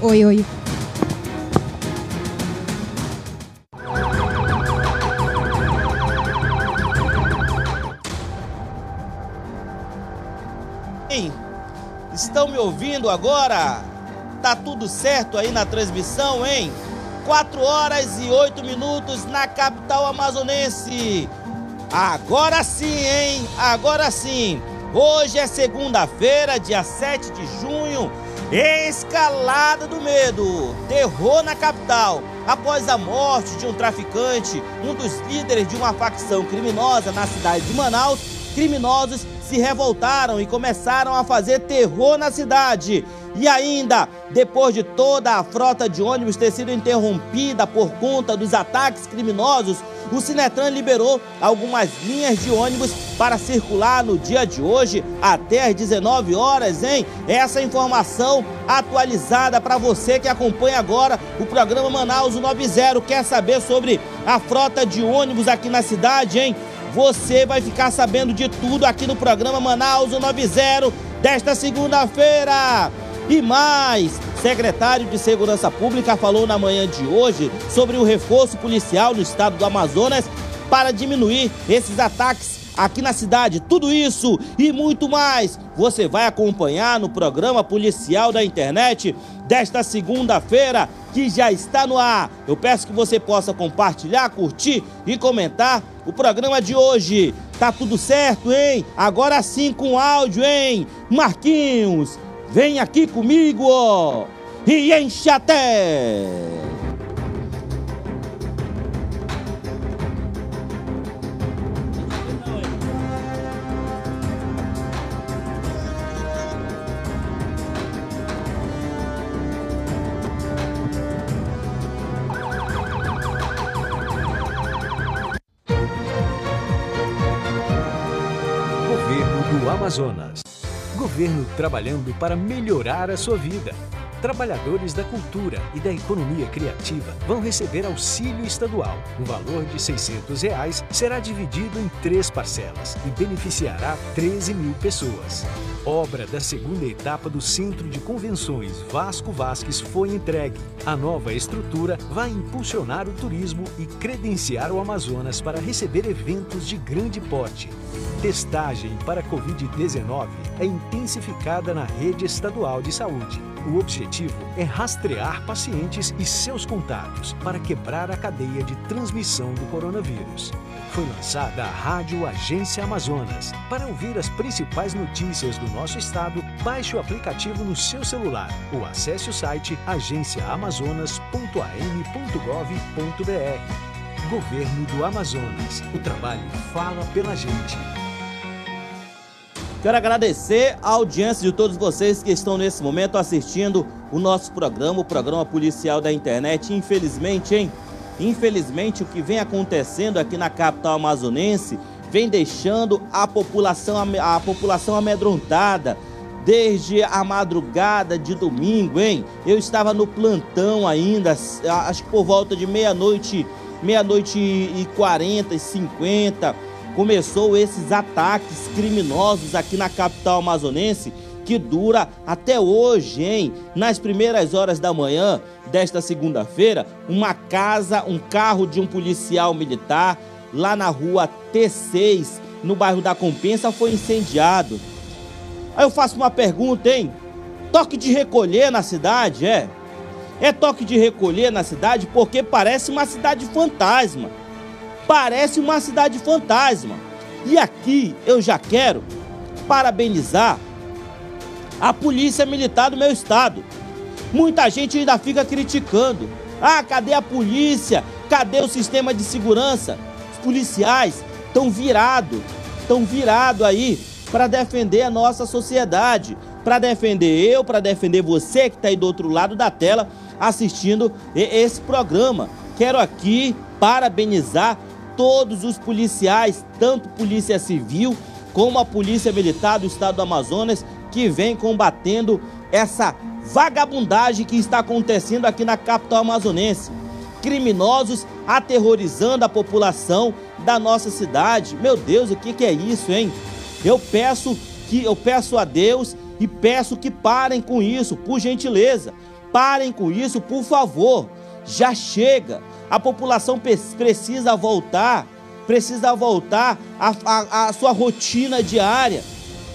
Oi, oi. Estão me ouvindo agora? Tá tudo certo aí na transmissão, hein? 4 horas e 8 minutos na capital amazonense. Agora sim, hein? Agora sim. Hoje é segunda-feira, dia 7 de junho. Escalada do medo. Terror na capital. Após a morte de um traficante, um dos líderes de uma facção criminosa na cidade de Manaus, criminosos se revoltaram e começaram a fazer terror na cidade. E ainda, depois de toda a frota de ônibus ter sido interrompida por conta dos ataques criminosos, o Sinetran liberou algumas linhas de ônibus para circular no dia de hoje até às 19 horas, hein? Essa informação atualizada para você que acompanha agora o programa Manaus 90. Quer saber sobre a frota de ônibus aqui na cidade, hein? Você vai ficar sabendo de tudo aqui no programa Manaus 90 desta segunda-feira. E mais, secretário de Segurança Pública falou na manhã de hoje sobre o reforço policial no estado do Amazonas para diminuir esses ataques aqui na cidade. Tudo isso e muito mais você vai acompanhar no programa policial da internet desta segunda-feira que já está no ar. Eu peço que você possa compartilhar, curtir e comentar o programa de hoje. Tá tudo certo, hein? Agora sim com áudio, hein? Marquinhos, vem aqui comigo, ó, e enche até! Governo trabalhando para melhorar a sua vida. Trabalhadores da cultura e da economia criativa vão receber auxílio estadual. O valor de 600 reais será dividido em três parcelas e beneficiará 13 mil pessoas. Obra da segunda etapa do Centro de Convenções Vasco Vasques foi entregue. A nova estrutura vai impulsionar o turismo e credenciar o Amazonas para receber eventos de grande porte. Testagem para Covid-19 é intensificada na rede estadual de saúde. O objetivo é rastrear pacientes e seus contatos para quebrar a cadeia de transmissão do coronavírus. Foi lançada a Rádio Agência Amazonas. Para ouvir as principais notícias do nosso estado, baixe o aplicativo no seu celular ou acesse o site agenciaamazonas.am.gov.br. Governo do Amazonas. O trabalho fala pela gente. Quero agradecer a audiência de todos vocês que estão nesse momento assistindo o nosso programa, o programa policial da internet. Infelizmente, hein? Infelizmente, o que vem acontecendo aqui na capital amazonense vem deixando a população, a população amedrontada desde a madrugada de domingo, hein? Eu estava no plantão ainda, acho que por volta de meia-noite, meia-noite e 40 e 50 começou esses ataques criminosos aqui na capital amazonense que dura até hoje, hein? Nas primeiras horas da manhã desta segunda-feira, uma casa, um carro de um policial militar lá na rua T6, no bairro da Compensa, foi incendiado. Aí eu faço uma pergunta, hein? Toque de recolher na cidade, é? É toque de recolher na cidade porque parece uma cidade fantasma parece uma cidade fantasma. E aqui eu já quero parabenizar a polícia militar do meu estado. Muita gente ainda fica criticando. Ah, cadê a polícia? Cadê o sistema de segurança? Os policiais estão virados, estão virados aí para defender a nossa sociedade, para defender eu, para defender você que está aí do outro lado da tela assistindo esse programa. Quero aqui parabenizar todos os policiais, tanto Polícia Civil como a Polícia Militar do Estado do Amazonas, que vem combatendo essa vagabundagem que está acontecendo aqui na capital amazonense. Criminosos aterrorizando a população da nossa cidade. Meu Deus, o que, que é isso, hein? Eu peço que eu peço a Deus e peço que parem com isso, por gentileza. Parem com isso, por favor. Já chega. A população precisa voltar, precisa voltar à, sua rotina diária.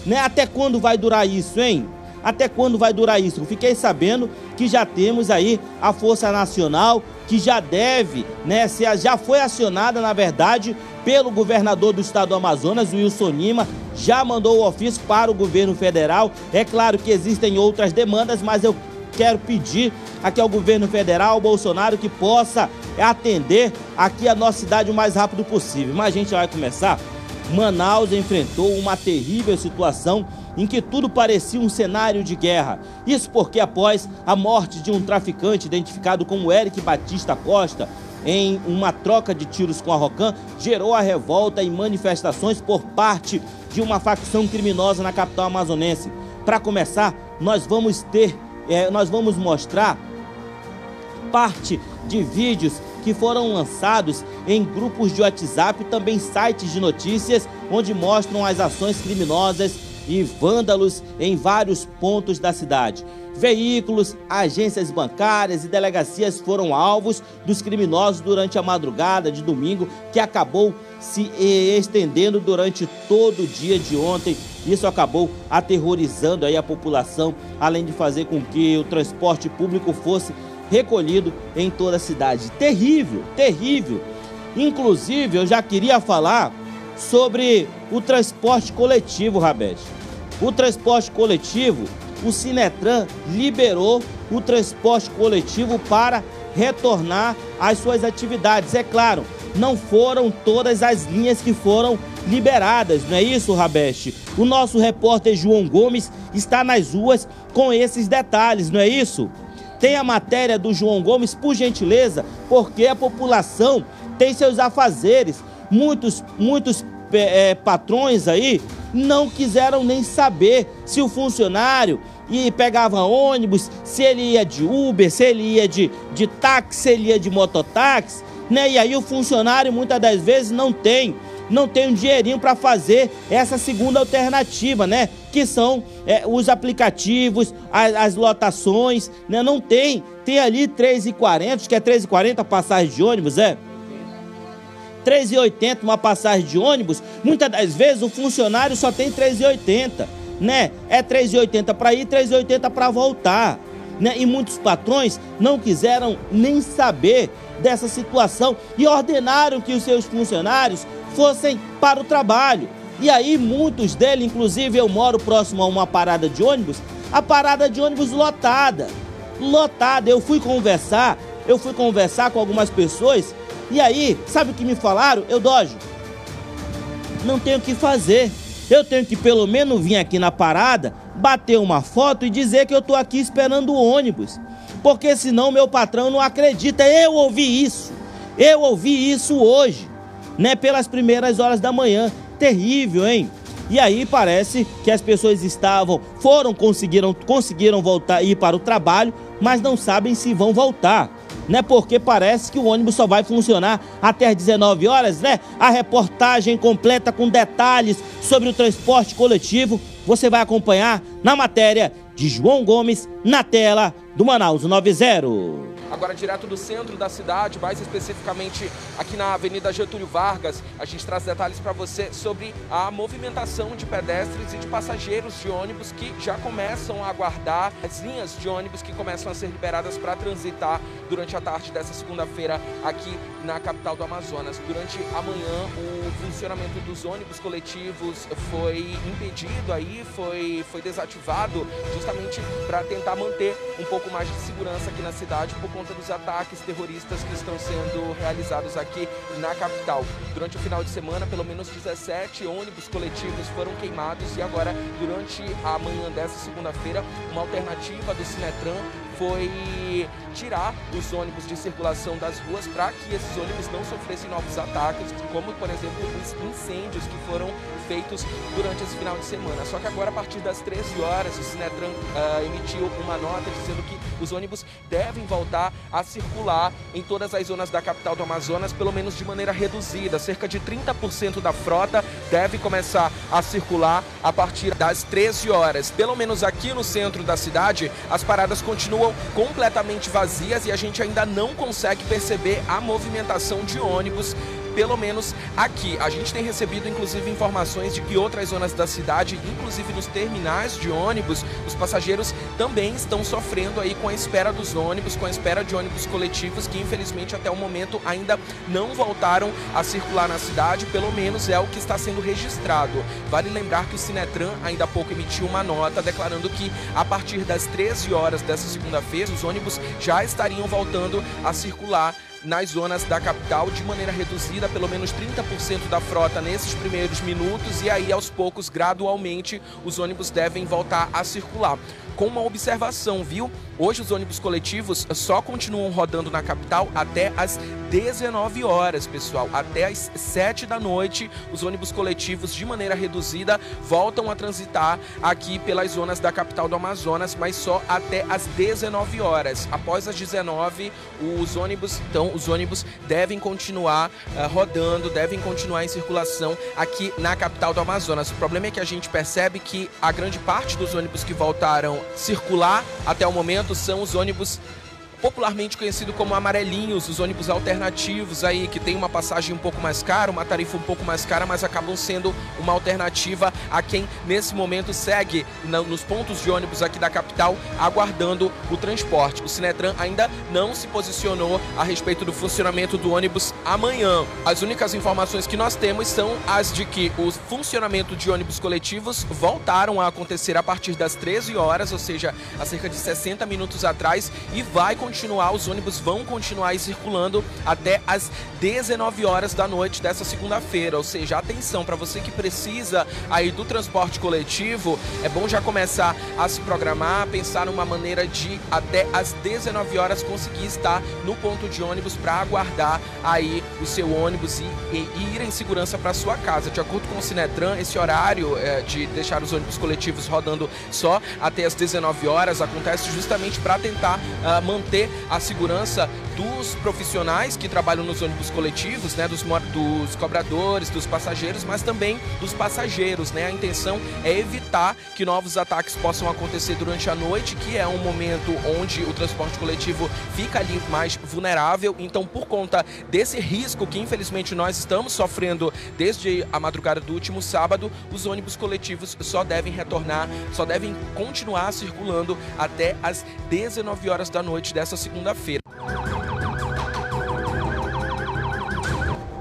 Né? Até quando vai durar isso, hein? Até quando vai durar isso? Eu fiquei sabendo que já temos aí a Força Nacional, que já deve, né, já foi acionada, na verdade, pelo governador do estado do Amazonas, Wilson Lima, já mandou o ofício para o governo federal. É claro que existem outras demandas, mas eu quero pedir aqui ao governo federal, Bolsonaro, que possa atender aqui a nossa cidade o mais rápido possível. Mas a gente vai começar. Manaus enfrentou uma terrível situação em que tudo parecia um cenário de guerra. Isso porque, após a morte de um traficante identificado como Eric Batista Costa, em uma troca de tiros com a Rocan, gerou a revolta e manifestações por parte de uma facção criminosa na capital amazonense. Para começar, nós vamos ter, é, nós vamos mostrar parte de vídeos que foram lançados em grupos de WhatsApp e também sites de notícias, onde mostram as ações criminosas e vândalos em vários pontos da cidade. Veículos, agências bancárias e delegacias foram alvos dos criminosos durante a madrugada de domingo, que acabou se estendendo durante todo o dia de ontem. Isso acabou aterrorizando aí a população, além de fazer com que o transporte público fosse recolhido em toda a cidade. Terrível, terrível. Inclusive, eu já queria falar sobre o transporte coletivo, Rabete. O transporte coletivo, o Sinetran liberou o transporte coletivo para retornar às suas atividades. É claro, não foram todas as linhas que foram liberadas, não é isso, Rabeste? O nosso repórter João Gomes está nas ruas com esses detalhes, não é isso? Tem a matéria do João Gomes, por gentileza, porque a população tem seus afazeres. Muitos, muitos é, patrões aí não quiseram nem saber se o funcionário e pegava ônibus, se ele ia de Uber, se ele ia de, de táxi, se ele ia de mototáxi, né? E aí o funcionário muitas das vezes não tem, não tem um dinheirinho para fazer essa segunda alternativa, né? Que são é, os aplicativos, as, as, lotações, né? Não tem, tem ali 3,40, que é 3,40 passagem de ônibus, é? 3,80 uma passagem de ônibus, muitas das vezes o funcionário só tem 3,80, né? É 3,80 para ir, 3,80 para voltar, né? E muitos patrões não quiseram nem saber dessa situação e ordenaram que os seus funcionários fossem para o trabalho. E aí muitos deles, inclusive eu moro próximo a uma parada de ônibus, a parada de ônibus lotada. Lotada. Eu fui conversar, eu fui conversar com algumas pessoas e aí, sabe o que me falaram? Eu dojo. Não tenho o que fazer. Eu tenho que pelo menos vir aqui na parada, bater uma foto e dizer que eu tô aqui esperando o ônibus. Porque senão meu patrão não acredita. Eu ouvi isso. Eu ouvi isso hoje, né, pelas primeiras horas da manhã. Terrível, hein? E aí parece que as pessoas estavam, foram, conseguiram, conseguiram voltar ir para o trabalho, mas não sabem se vão voltar né? Porque parece que o ônibus só vai funcionar até às 19 horas, né? A reportagem completa com detalhes sobre o transporte coletivo você vai acompanhar na matéria de João Gomes na tela do Manaus 90. Agora, direto do centro da cidade, mais especificamente aqui na Avenida Getúlio Vargas, a gente traz detalhes para você sobre a movimentação de pedestres e de passageiros de ônibus que já começam a aguardar as linhas de ônibus que começam a ser liberadas para transitar durante a tarde dessa segunda-feira aqui na capital do Amazonas. Durante a manhã, o funcionamento dos ônibus coletivos foi impedido aí, foi, foi desativado justamente para tentar manter um pouco mais de segurança aqui na cidade por conta conta dos ataques terroristas que estão sendo realizados aqui na capital. Durante o final de semana, pelo menos 17 ônibus coletivos foram queimados e agora, durante a manhã dessa segunda-feira, uma alternativa do Sinetran foi tirar os ônibus de circulação das ruas para que esses ônibus não sofressem novos ataques, como, por exemplo, os incêndios que foram feitos durante esse final de semana. Só que agora, a partir das 13 horas, o Sinetran uh, emitiu uma nota dizendo que os ônibus devem voltar a circular em todas as zonas da capital do Amazonas, pelo menos de maneira reduzida. Cerca de 30% da frota deve começar a circular a partir das 13 horas. Pelo menos aqui no centro da cidade, as paradas continuam completamente vazias e a gente ainda não consegue perceber a movimentação de ônibus pelo menos aqui. A gente tem recebido, inclusive, informações de que outras zonas da cidade, inclusive nos terminais de ônibus, os passageiros também estão sofrendo aí com a espera dos ônibus, com a espera de ônibus coletivos, que infelizmente até o momento ainda não voltaram a circular na cidade, pelo menos é o que está sendo registrado. Vale lembrar que o Sinetran ainda há pouco emitiu uma nota declarando que a partir das 13 horas dessa segunda-feira, os ônibus já estariam voltando a circular nas zonas da capital de maneira reduzida, pelo menos 30% da frota nesses primeiros minutos e aí aos poucos, gradualmente, os ônibus devem voltar a circular com uma observação, viu? Hoje os ônibus coletivos só continuam rodando na capital até as 19 horas, pessoal. Até as 7 da noite, os ônibus coletivos, de maneira reduzida, voltam a transitar aqui pelas zonas da capital do Amazonas, mas só até as 19 horas. Após as 19, os ônibus, então, os ônibus devem continuar uh, rodando, devem continuar em circulação aqui na capital do Amazonas. O problema é que a gente percebe que a grande parte dos ônibus que voltaram circular até o momento são os ônibus popularmente conhecido como amarelinhos, os ônibus alternativos aí, que tem uma passagem um pouco mais cara, uma tarifa um pouco mais cara, mas acabam sendo uma alternativa a quem nesse momento segue nos pontos de ônibus aqui da capital, aguardando o transporte. O Sinetran ainda não se posicionou a respeito do funcionamento do ônibus amanhã. As únicas informações que nós temos são as de que o funcionamento de ônibus coletivos voltaram a acontecer a partir das 13 horas, ou seja, há cerca de 60 minutos atrás, e vai continuar continuar, os ônibus vão continuar circulando até as 19 horas da noite dessa segunda-feira. Ou seja, atenção para você que precisa aí do transporte coletivo, é bom já começar a se programar, pensar numa maneira de até as 19 horas conseguir estar no ponto de ônibus para aguardar aí o seu ônibus e, e, ir em segurança para sua casa. De acordo com o Sinetran, esse horário é, de deixar os ônibus coletivos rodando só até as 19 horas acontece justamente para tentar uh, manter a segurança dos profissionais que trabalham nos ônibus coletivos, né, dos, dos cobradores, dos passageiros, mas também dos passageiros. Né? A intenção é evitar que novos ataques possam acontecer durante a noite, que é um momento onde o transporte coletivo fica ali mais vulnerável. Então, por conta desse risco que infelizmente nós estamos sofrendo desde a madrugada do último sábado, os ônibus coletivos só devem retornar, só devem continuar circulando até as 19 horas da noite dessa segunda-feira.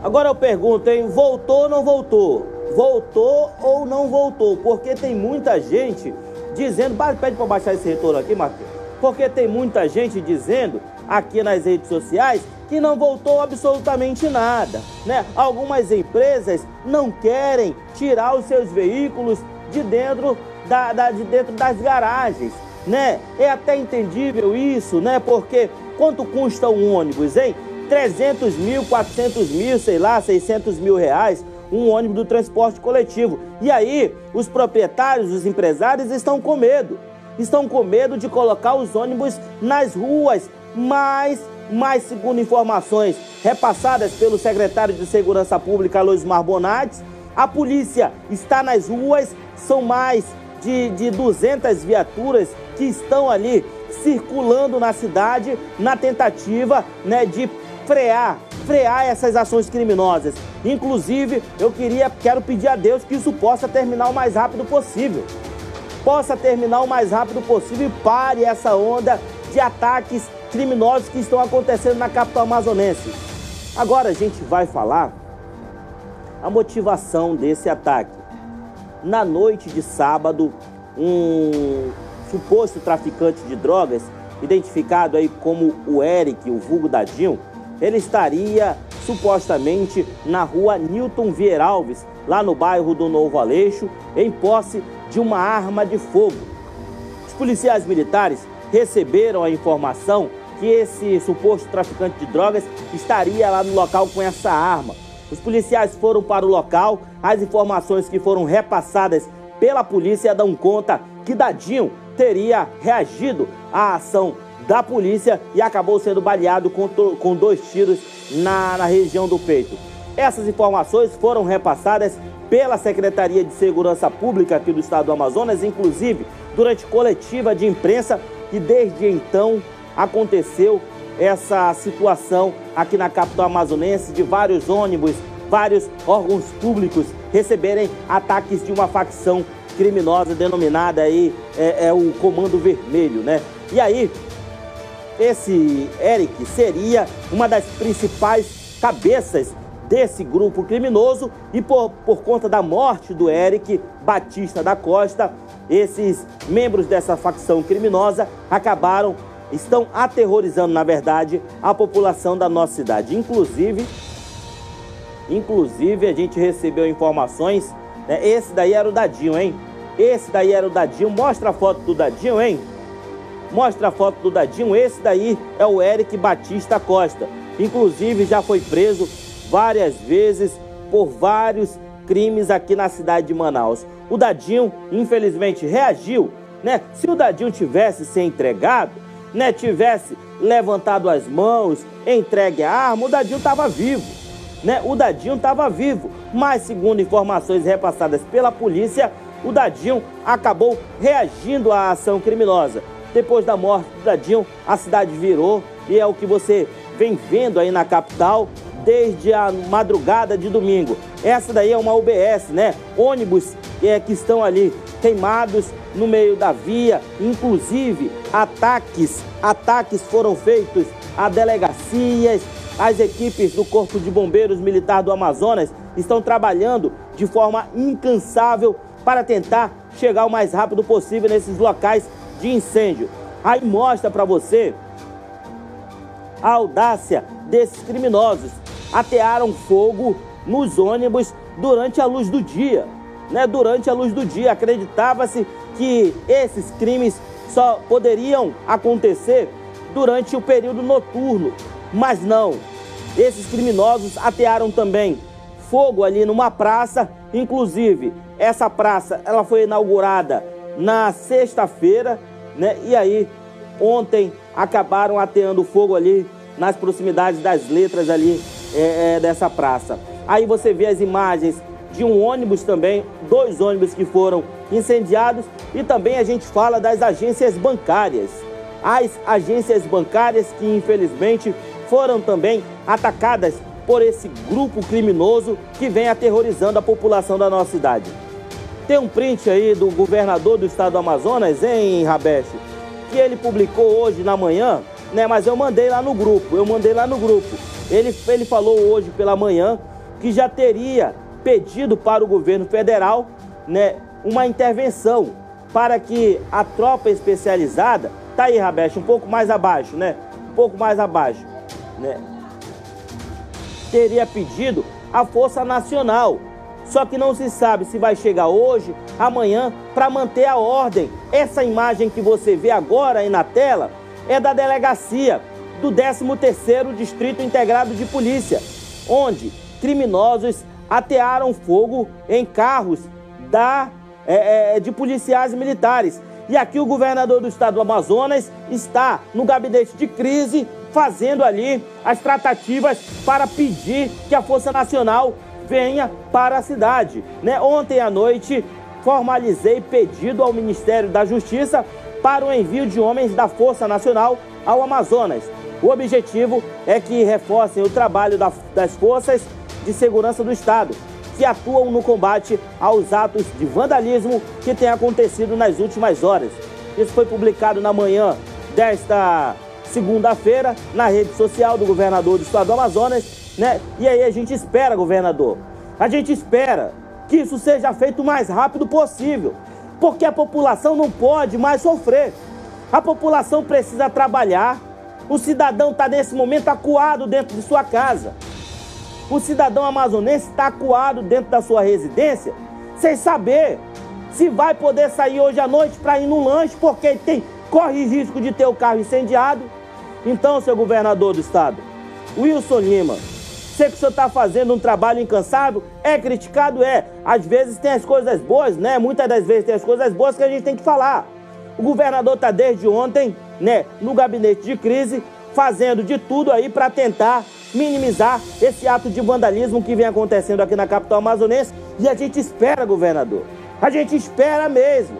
Agora eu pergunto, hein? Voltou ou não voltou? Voltou ou não voltou? Porque tem muita gente dizendo. Pede para baixar esse retorno aqui, Marquinhos. Porque tem muita gente dizendo aqui nas redes sociais que não voltou absolutamente nada, né? Algumas empresas não querem tirar os seus veículos de dentro, da, da, de dentro das garagens, né? É até entendível isso, né? Porque quanto custa um ônibus, hein? 300 mil, 400 mil, sei lá, 600 mil reais, um ônibus do transporte coletivo. E aí, os proprietários, os empresários estão com medo. Estão com medo de colocar os ônibus nas ruas, mas, mas segundo informações repassadas pelo secretário de Segurança Pública, Luiz Marbonades, a polícia está nas ruas, são mais de, de 200 viaturas que estão ali circulando na cidade na tentativa né, de frear, frear essas ações criminosas. Inclusive, eu queria, quero pedir a Deus que isso possa terminar o mais rápido possível. Possa terminar o mais rápido possível e pare essa onda de ataques criminosos que estão acontecendo na capital amazonense. Agora a gente vai falar a motivação desse ataque. Na noite de sábado, um suposto traficante de drogas, identificado aí como o Eric, o vulgo Dadinho, ele estaria supostamente na rua Newton Vieira Alves, lá no bairro do Novo Aleixo, em posse de uma arma de fogo. Os policiais militares receberam a informação que esse suposto traficante de drogas estaria lá no local com essa arma. Os policiais foram para o local, as informações que foram repassadas pela polícia dão conta que Dadinho teria reagido à ação da polícia e acabou sendo baleado com, com dois tiros na, na região do peito. Essas informações foram repassadas pela Secretaria de Segurança Pública aqui do Estado do Amazonas, inclusive durante coletiva de imprensa, e desde então aconteceu essa situação aqui na capital amazonense de vários ônibus, vários órgãos públicos receberem ataques de uma facção criminosa denominada aí é, é, o Comando Vermelho, né? E aí, esse Eric seria uma das principais cabeças desse grupo criminoso e por, por conta da morte do Eric Batista da Costa, esses membros dessa facção criminosa acabaram, estão aterrorizando, na verdade, a população da nossa cidade. Inclusive, inclusive a gente recebeu informações, né? esse daí era o Dadinho, hein? Esse daí era o Dadinho, mostra a foto do Dadinho, hein? Mostra a foto do Dadinho, esse daí é o Eric Batista Costa. Inclusive já foi preso várias vezes por vários crimes aqui na cidade de Manaus. O Dadinho, infelizmente, reagiu, né? Se o Dadinho tivesse se entregado, né, tivesse levantado as mãos, entregue a arma, o Dadinho estava vivo, né? O Dadinho estava vivo, mas segundo informações repassadas pela polícia, o Dadinho acabou reagindo à ação criminosa. Depois da morte do Dadinho, a cidade virou e é o que você vem vendo aí na capital desde a madrugada de domingo. Essa daí é uma UBS, né? Ônibus é, que estão ali queimados no meio da via, inclusive ataques, ataques foram feitos a delegacias, as equipes do Corpo de Bombeiros Militar do Amazonas estão trabalhando de forma incansável para tentar chegar o mais rápido possível nesses locais de incêndio. Aí mostra para você a audácia desses criminosos. Atearam fogo nos ônibus durante a luz do dia. Né? Durante a luz do dia, acreditava-se que esses crimes só poderiam acontecer durante o período noturno. Mas não. Esses criminosos atearam também fogo ali numa praça, inclusive essa praça ela foi inaugurada na sexta-feira, né? E aí ontem acabaram ateando fogo ali nas proximidades das letras ali é, é, dessa praça. Aí você vê as imagens de um ônibus também, dois ônibus que foram incendiados e também a gente fala das agências bancárias. As agências bancárias que infelizmente foram também atacadas por esse grupo criminoso que vem aterrorizando a população da nossa cidade. Tem um print aí do governador do estado do Amazonas, hein, Rabeche? Que ele publicou hoje na manhã, né? Mas eu mandei lá no grupo, eu mandei lá no grupo. Ele, ele falou hoje pela manhã que já teria pedido para o governo federal, né, uma intervenção para que a tropa especializada, tá aí, Rabeche, um pouco mais abaixo, né? Um pouco mais abaixo, né? Teria pedido a Força Nacional só que não se sabe se vai chegar hoje, amanhã, para manter a ordem. Essa imagem que você vê agora aí na tela é da delegacia do 13º Distrito Integrado de Polícia, onde criminosos atearam fogo em carros da, é, é, de policiais militares. E aqui o governador do estado do Amazonas está no gabinete de crise, fazendo ali as tratativas para pedir que a Força Nacional venha para a cidade. Né? Ontem à noite formalizei pedido ao Ministério da Justiça para o envio de homens da Força Nacional ao Amazonas. O objetivo é que reforcem o trabalho das forças de segurança do Estado, que atuam no combate aos atos de vandalismo que têm acontecido nas últimas horas. Isso foi publicado na manhã desta segunda-feira na rede social do governador do Estado do Amazonas né? E aí a gente espera, governador, a gente espera que isso seja feito o mais rápido possível, porque a população não pode mais sofrer. A população precisa trabalhar. O cidadão está nesse momento acuado dentro de sua casa. O cidadão amazonense está acuado dentro da sua residência, sem saber se vai poder sair hoje à noite para ir no lanche, porque tem, corre risco de ter o carro incendiado. Então, seu governador do estado, Wilson Lima, Sei que o senhor está fazendo um trabalho incansável, é criticado, é. Às vezes tem as coisas boas, né? Muitas das vezes tem as coisas boas que a gente tem que falar. O governador está desde ontem, né, no gabinete de crise, fazendo de tudo aí para tentar minimizar esse ato de vandalismo que vem acontecendo aqui na capital amazonense. E a gente espera, governador, a gente espera mesmo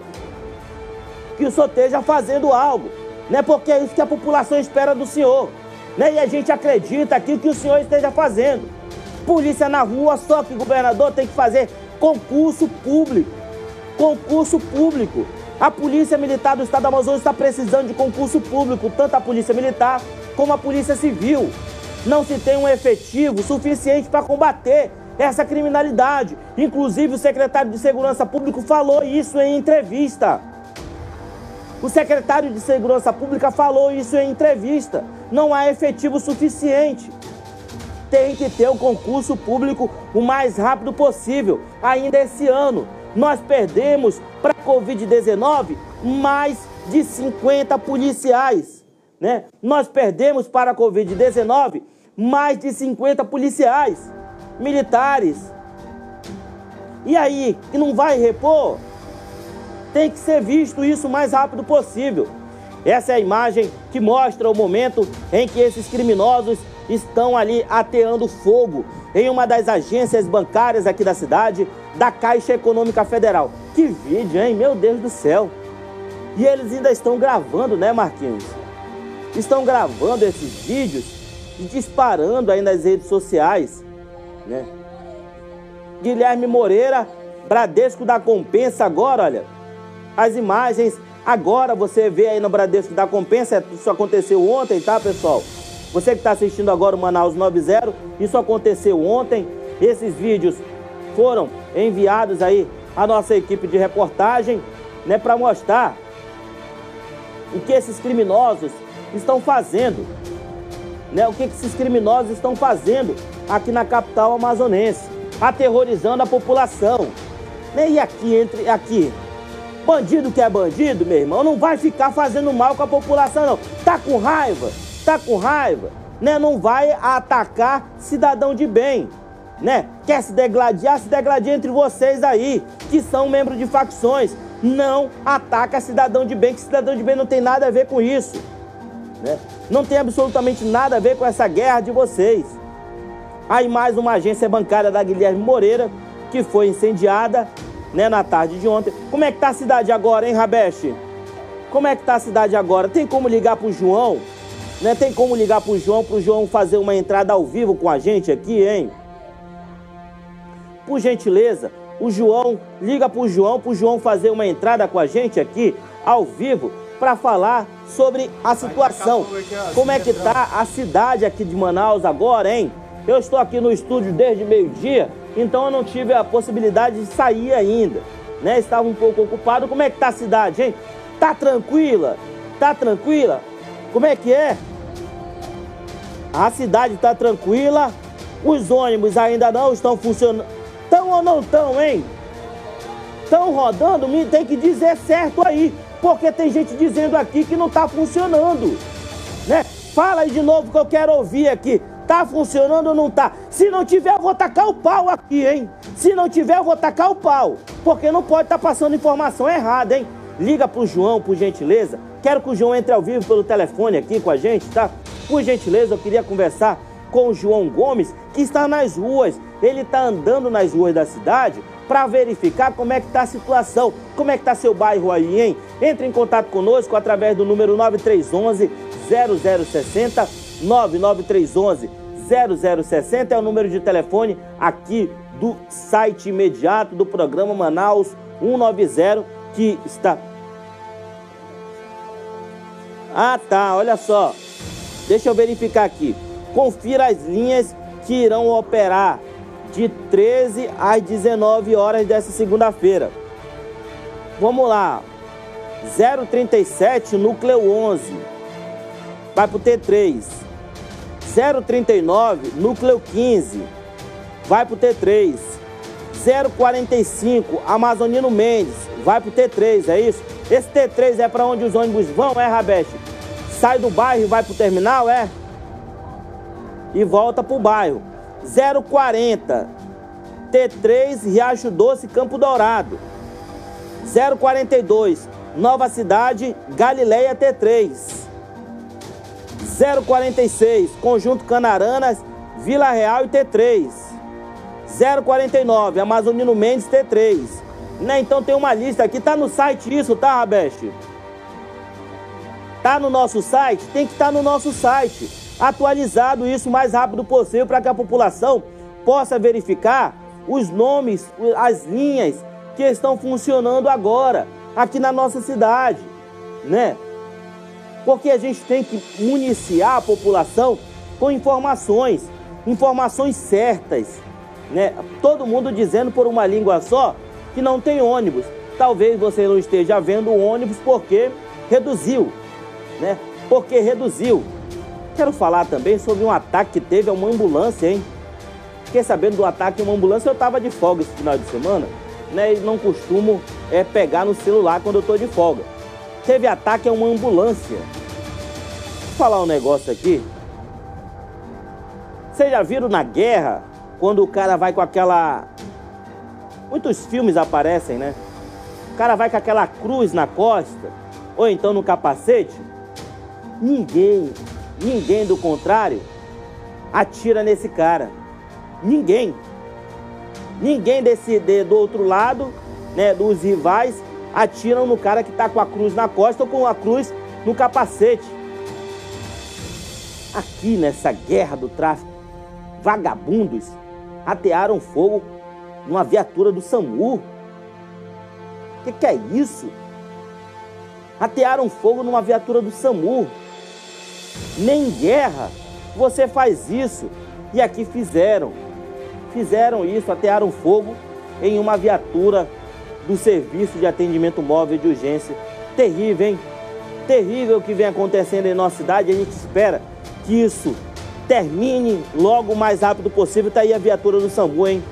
que o senhor esteja fazendo algo. né? Porque é isso que a população espera do senhor, né? E a gente acredita aqui que o senhor esteja fazendo. Polícia na rua, só que o governador tem que fazer concurso público. Concurso público. A Polícia Militar do Estado do Amazonas está precisando de concurso público, tanto a Polícia Militar como a Polícia Civil. Não se tem um efetivo suficiente para combater essa criminalidade. Inclusive, o secretário de Segurança Pública falou isso em entrevista. O secretário de Segurança Pública falou isso em entrevista. Não há efetivo suficiente. Tem que ter o um concurso público o mais rápido possível, ainda esse ano. Nós perdemos para a Covid-19 mais de 50 policiais. Né? Nós perdemos para a Covid-19 mais de 50 policiais militares. E aí, que não vai repor? Tem que ser visto isso o mais rápido possível. Essa é a imagem que mostra o momento em que esses criminosos estão ali ateando fogo em uma das agências bancárias aqui da cidade, da Caixa Econômica Federal. Que vídeo, hein? Meu Deus do céu! E eles ainda estão gravando, né, Marquinhos? Estão gravando esses vídeos e disparando aí nas redes sociais né? Guilherme Moreira, Bradesco da Compensa agora, olha. As imagens agora você vê aí no Bradesco da Compensa, isso aconteceu ontem, tá, pessoal? Você que está assistindo agora o Manaus 90, isso aconteceu ontem. Esses vídeos foram enviados aí à nossa equipe de reportagem, né, para mostrar o que esses criminosos estão fazendo, né? O que esses criminosos estão fazendo aqui na capital amazonense, aterrorizando a população. E aqui, entre aqui, bandido que é bandido, meu irmão, não vai ficar fazendo mal com a população, não. Tá com raiva? Tá com raiva? Né? Não vai atacar cidadão de bem. Né? Quer se degladiar? Se degladiar entre vocês aí, que são membros de facções. Não ataca cidadão de bem, que cidadão de bem não tem nada a ver com isso. Né? Não tem absolutamente nada a ver com essa guerra de vocês. Aí mais uma agência bancária da Guilherme Moreira, que foi incendiada né, na tarde de ontem. Como é que tá a cidade agora, hein, Rabeste? Como é que tá a cidade agora? Tem como ligar pro João? Né? Tem como ligar pro João, pro João fazer uma entrada ao vivo com a gente aqui, hein? Por gentileza, o João, liga pro João, pro João fazer uma entrada com a gente aqui, ao vivo, para falar sobre a situação. Como é que tá a cidade aqui de Manaus agora, hein? Eu estou aqui no estúdio desde meio-dia, então eu não tive a possibilidade de sair ainda, né? Estava um pouco ocupado. Como é que tá a cidade, hein? Tá tranquila? Tá tranquila? Como é que é? A cidade tá tranquila. Os ônibus ainda não estão funcionando. Estão ou não estão, hein? Estão rodando? Me tem que dizer certo aí, porque tem gente dizendo aqui que não está funcionando, né? Fala aí de novo que eu quero ouvir aqui. Tá funcionando ou não tá? Se não tiver, eu vou tacar o pau aqui, hein? Se não tiver, eu vou tacar o pau. Porque não pode estar tá passando informação errada, hein? Liga pro João, por gentileza. Quero que o João entre ao vivo pelo telefone aqui com a gente, tá? Por gentileza, eu queria conversar com o João Gomes, que está nas ruas. Ele está andando nas ruas da cidade para verificar como é que está a situação, como é que está seu bairro aí, hein? Entre em contato conosco através do número 9311 0060 99311 0060 é o número de telefone aqui do site imediato do programa Manaus 190 que está Ah, tá, olha só. Deixa eu verificar aqui. Confira as linhas que irão operar de 13 às 19 horas dessa segunda-feira. Vamos lá. 037 núcleo 11 vai para o T3. 039, núcleo 15, vai para o T3. 045, Amazonino Mendes, vai para o T3, é isso? Esse T3 é para onde os ônibus vão, é, Rabeste? Sai do bairro e vai para o terminal, é? E volta para o bairro. 040, T3, Riacho Doce, Campo Dourado. 042, Nova Cidade, Galileia T3. 046, Conjunto Canaranas, Vila Real e T3. 049, Amazonino Mendes T3. Né? Então tem uma lista aqui, tá no site isso, tá, Rabeste? Tá no nosso site? Tem que estar tá no nosso site. Atualizado isso o mais rápido possível para que a população possa verificar os nomes, as linhas que estão funcionando agora aqui na nossa cidade, né? Porque a gente tem que municiar a população com informações, informações certas, né? Todo mundo dizendo por uma língua só que não tem ônibus. Talvez você não esteja vendo o ônibus porque reduziu, né? Porque reduziu. Quero falar também sobre um ataque que teve a uma ambulância, hein? Fiquei sabendo do ataque a uma ambulância, eu estava de folga esse final de semana, né? E não costumo é, pegar no celular quando eu estou de folga. Teve ataque a uma ambulância. Vou falar um negócio aqui. Vocês já viram na guerra, quando o cara vai com aquela. Muitos filmes aparecem, né? O cara vai com aquela cruz na costa, ou então no capacete. Ninguém, ninguém do contrário, atira nesse cara. Ninguém. Ninguém desse de, do outro lado, né, dos rivais, atiram no cara que está com a cruz na costa ou com a cruz no capacete. Aqui nessa guerra do tráfico, vagabundos atearam fogo numa viatura do SAMU. O que, que é isso? Atearam fogo numa viatura do SAMU. Nem guerra você faz isso. E aqui fizeram. Fizeram isso, atearam fogo em uma viatura do Serviço de Atendimento Móvel de Urgência. Terrível, hein? Terrível o que vem acontecendo em nossa cidade. A gente espera que isso termine logo o mais rápido possível. Está aí a viatura do SAMU, hein?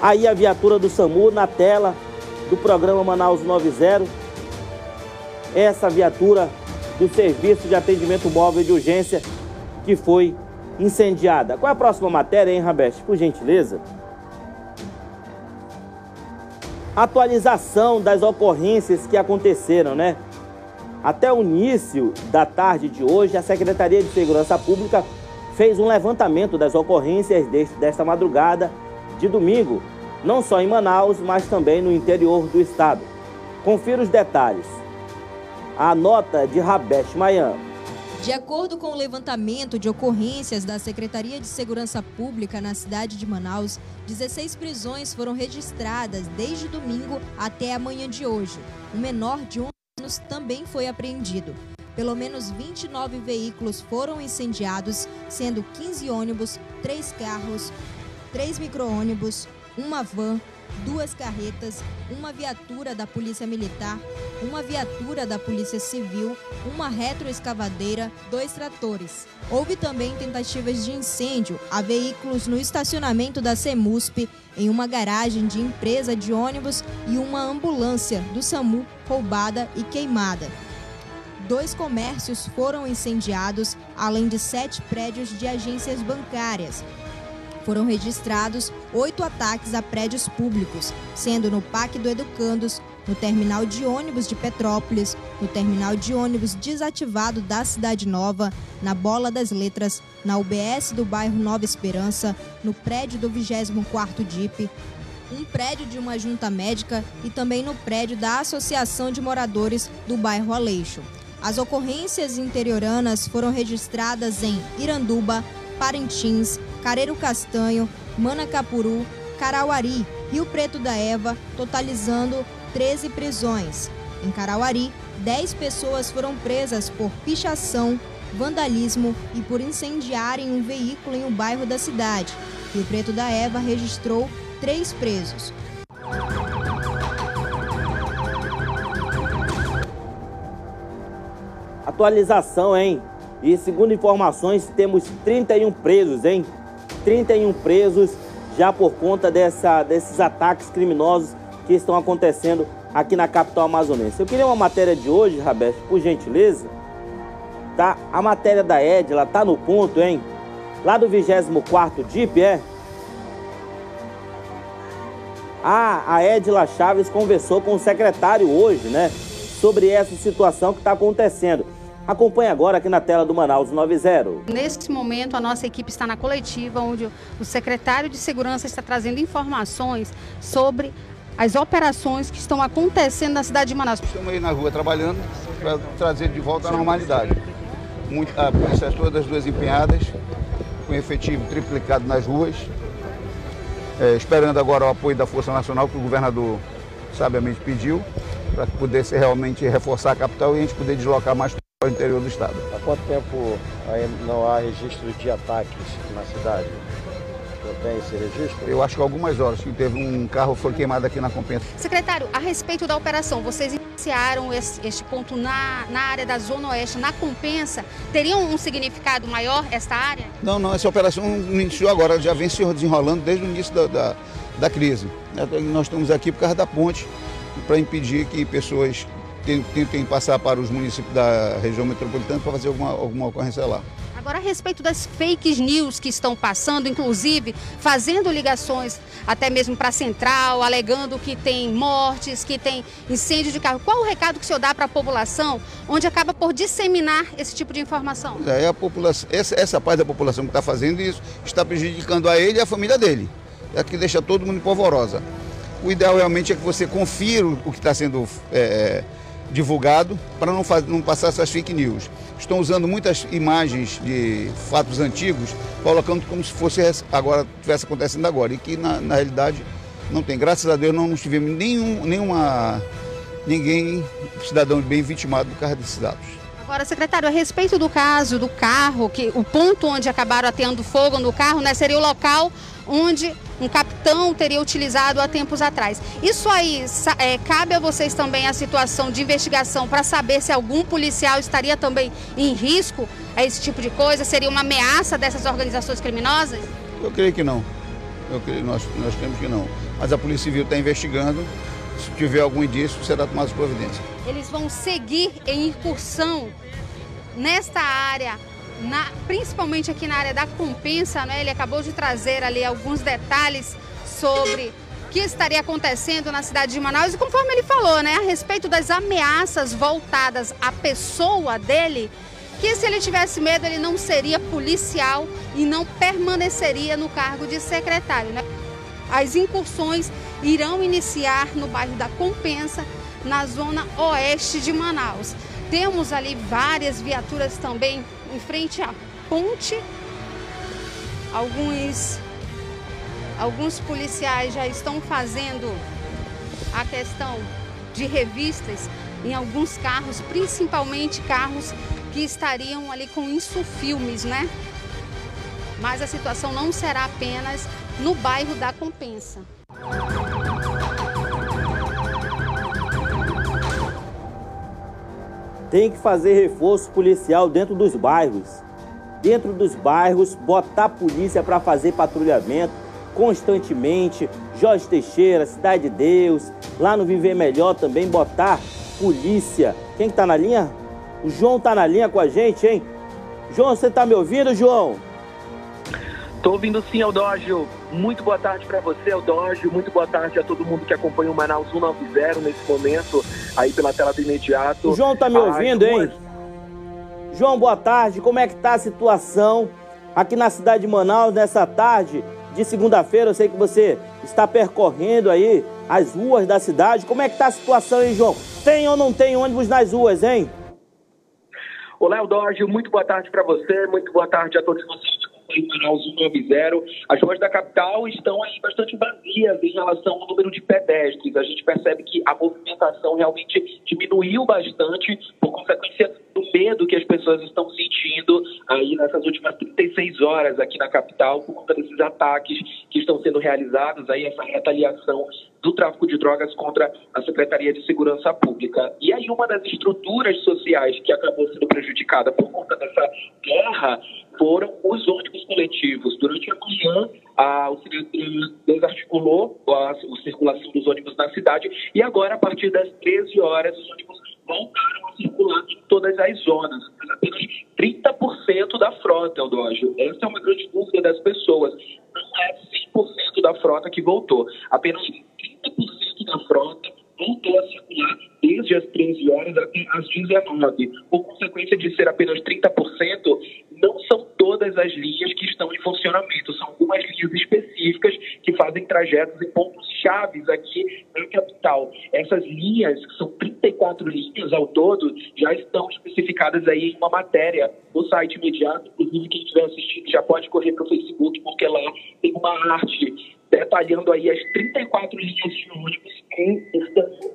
Aí a viatura do SAMU na tela do programa Manaus 90. Essa viatura do Serviço de Atendimento Móvel de Urgência que foi incendiada. Qual é a próxima matéria, hein, Rabeste? Por gentileza. Atualização das ocorrências que aconteceram, né? Até o início da tarde de hoje, a Secretaria de Segurança Pública fez um levantamento das ocorrências deste, desta madrugada de domingo, não só em Manaus, mas também no interior do estado. Confira os detalhes. A nota de Rabesh Mayan. De acordo com o levantamento de ocorrências da Secretaria de Segurança Pública na cidade de Manaus, 16 prisões foram registradas desde domingo até a manhã de hoje. O menor de 11 anos também foi apreendido. Pelo menos 29 veículos foram incendiados, sendo 15 ônibus, 3 carros, 3 micro-ônibus, uma van, duas carretas, uma viatura da Polícia Militar, uma viatura da Polícia Civil, uma retroescavadeira, dois tratores. Houve também tentativas de incêndio a veículos no estacionamento da CEMUSP, em uma garagem de empresa de ônibus e uma ambulância do SAMU roubada e queimada. Dois comércios foram incendiados, além de sete prédios de agências bancárias, foram registrados oito ataques a prédios públicos, sendo no Parque do Educandos, no terminal de ônibus de Petrópolis, no terminal de ônibus desativado da Cidade Nova, na Bola das Letras, na UBS do bairro Nova Esperança, no prédio do 24º DIP, um prédio de uma junta médica e também no prédio da Associação de Moradores do bairro Aleixo. As ocorrências interioranas foram registradas em Iranduba, Parintins, Careiro Castanho, Manacapuru, Carauari, Rio Preto da Eva, totalizando 13 prisões. Em Carauari, 10 pessoas foram presas por pichação, vandalismo e por incendiarem um veículo em um bairro da cidade. Rio Preto da Eva registrou três presos. Atualização, hein? E segundo informações, temos 31 presos, hein? 31 presos já por conta dessa, desses ataques criminosos que estão acontecendo aqui na capital amazonense. Eu queria uma matéria de hoje, Rabeste, por gentileza. Tá? A matéria da Edla tá no ponto, hein? Lá do 24º DIP, é? Ah, a Edla Chaves conversou com o secretário hoje, né? Sobre essa situação que está acontecendo. Acompanhe agora aqui na tela do Manaus 90. Nesse momento, a nossa equipe está na coletiva, onde o secretário de Segurança está trazendo informações sobre as operações que estão acontecendo na cidade de Manaus. Estamos aí na rua trabalhando para trazer de volta a normalidade. Muito, a polícia todas duas empenhadas, com efetivo triplicado nas ruas, é, esperando agora o apoio da Força Nacional que o governador sabiamente pediu, para que pudesse realmente reforçar a capital e a gente poder deslocar mais para o interior do estado. Há quanto tempo não há registro de ataques na cidade? Não tem esse registro? Eu acho que algumas horas que teve um carro foi queimado aqui na Compensa. Secretário, a respeito da operação, vocês iniciaram esse, este ponto na, na área da Zona Oeste, na Compensa. Teriam um significado maior esta área? Não, não, essa operação não iniciou agora, já vem se desenrolando desde o início da, da, da crise. Nós estamos aqui por causa da ponte, para impedir que pessoas tentem passar para os municípios da região metropolitana para fazer alguma, alguma ocorrência lá. Agora, a respeito das fake news que estão passando, inclusive fazendo ligações até mesmo para a central, alegando que tem mortes, que tem incêndio de carro. Qual o recado que o senhor dá para a população, onde acaba por disseminar esse tipo de informação? É, a população, essa, essa parte da população que está fazendo isso está prejudicando a ele e a família dele. É que deixa todo mundo polvorosa. O ideal realmente é que você confira o que está sendo é, divulgado para não, não passar essas fake news estão usando muitas imagens de fatos antigos, colocando como se fosse agora tivesse acontecendo agora, e que na, na realidade não tem. Graças a Deus não, tivemos nenhum, nenhuma, ninguém, cidadão bem vitimado por causa desses atos. Agora, secretário, a respeito do caso do carro, que o ponto onde acabaram ateando fogo no carro, né, seria o local onde um capitão teria utilizado há tempos atrás. Isso aí, é, cabe a vocês também a situação de investigação para saber se algum policial estaria também em risco a esse tipo de coisa? Seria uma ameaça dessas organizações criminosas? Eu creio que não. Eu creio, nós, nós temos que não. Mas a Polícia Civil está investigando. Se tiver algum indício, será tomado providência. Eles vão seguir em incursão nesta área na, principalmente aqui na área da compensa, né? ele acabou de trazer ali alguns detalhes sobre o que estaria acontecendo na cidade de Manaus e conforme ele falou, né, a respeito das ameaças voltadas à pessoa dele, que se ele tivesse medo ele não seria policial e não permaneceria no cargo de secretário. Né? As incursões irão iniciar no bairro da Compensa, na zona oeste de Manaus. Temos ali várias viaturas também em frente à ponte. Alguns, alguns policiais já estão fazendo a questão de revistas em alguns carros, principalmente carros que estariam ali com insufilmes, né? Mas a situação não será apenas no bairro da Compensa. Tem que fazer reforço policial dentro dos bairros. Dentro dos bairros, botar polícia para fazer patrulhamento constantemente. Jorge Teixeira, Cidade de Deus, lá no Viver Melhor também botar polícia. Quem que tá na linha? O João tá na linha com a gente, hein? João, você tá me ouvindo, João? Tô ouvindo sim, Eudógio. Muito boa tarde para você, Eudógio. Muito boa tarde a todo mundo que acompanha o Manaus 190 nesse momento, aí pela tela do imediato. O João tá me ouvindo, hein? João, boa tarde. Como é que tá a situação aqui na cidade de Manaus nessa tarde de segunda-feira? Eu sei que você está percorrendo aí as ruas da cidade. Como é que tá a situação aí, João? Tem ou não tem ônibus nas ruas, hein? Olá, Eudógio. Muito boa tarde para você. Muito boa tarde a todos vocês em Manaus 190. As ruas da capital estão aí bastante vazias em relação ao número de pedestres. A gente percebe que a movimentação realmente diminuiu bastante por consequência do medo que as pessoas estão sentindo aí nessas últimas 36 horas aqui na capital por conta desses ataques que estão sendo realizados, aí essa retaliação do tráfico de drogas contra a Secretaria de Segurança Pública. E aí uma das estruturas sociais que acabou sendo prejudicada por conta dessa guerra foram os ônibus coletivos. Durante a manhã, a, o Sinetran desarticulou a, a circulação dos ônibus na cidade e agora, a partir das 13 horas, os ônibus voltaram a circular em todas as zonas. Mas apenas 30% da frota, Eudógio. Essa é uma grande dúvida das pessoas. Não é 100% da frota que voltou. Apenas 30% da frota a circular desde as 13 horas até as 19. Por consequência de ser apenas 30%, não são todas as linhas que estão em funcionamento, são algumas linhas específicas que fazem trajetos em pontos chaves aqui na capital. Essas linhas, que são 34 linhas ao todo, já estão especificadas aí em uma matéria no site imediato. Inclusive, quem estiver assistindo já pode correr para o Facebook, porque lá tem uma arte detalhando aí as 34 linhas de ônibus que estão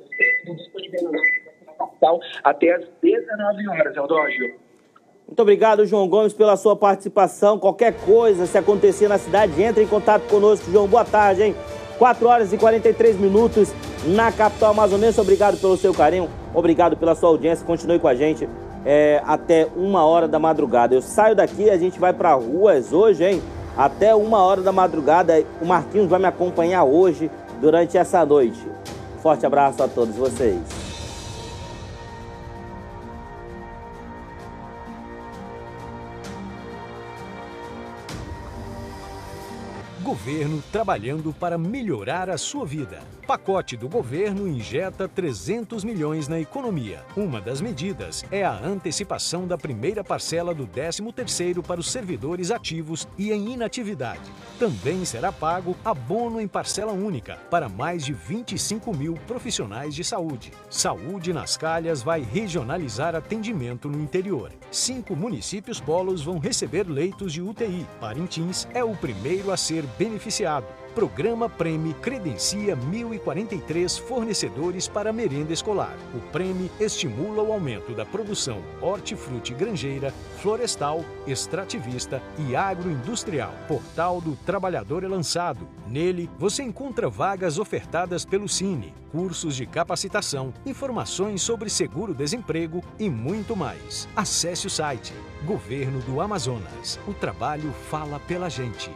até as 19 horas, Eudógio. Muito obrigado, João Gomes, pela sua participação. Qualquer coisa, se acontecer na cidade, entre em contato conosco, João. Boa tarde, hein? 4 horas e 43 minutos na capital amazonense. Obrigado pelo seu carinho, obrigado pela sua audiência. Continue com a gente é, até uma hora da madrugada. Eu saio daqui, a gente vai para ruas hoje, hein? Até uma hora da madrugada. O Marquinhos vai me acompanhar hoje, durante essa noite. Forte abraço a todos vocês. Governo trabalhando para melhorar a sua vida. Pacote do governo injeta 300 milhões na economia. Uma das medidas é a antecipação da primeira parcela do 13º para os servidores ativos e em inatividade. Também será pago abono em parcela única para mais de 25 mil profissionais de saúde. Saúde nas Calhas vai regionalizar atendimento no interior. Cinco municípios polos vão receber leitos de UTI. Parintins é o primeiro a ser beneficiado. Programa Prêmio credencia 1.043 fornecedores para merenda escolar. O prêmio estimula o aumento da produção hortifruti granjeira, florestal, extrativista e agroindustrial. Portal do Trabalhador é lançado. Nele, você encontra vagas ofertadas pelo Cine, cursos de capacitação, informações sobre seguro-desemprego e muito mais. Acesse o site Governo do Amazonas. O trabalho fala pela gente.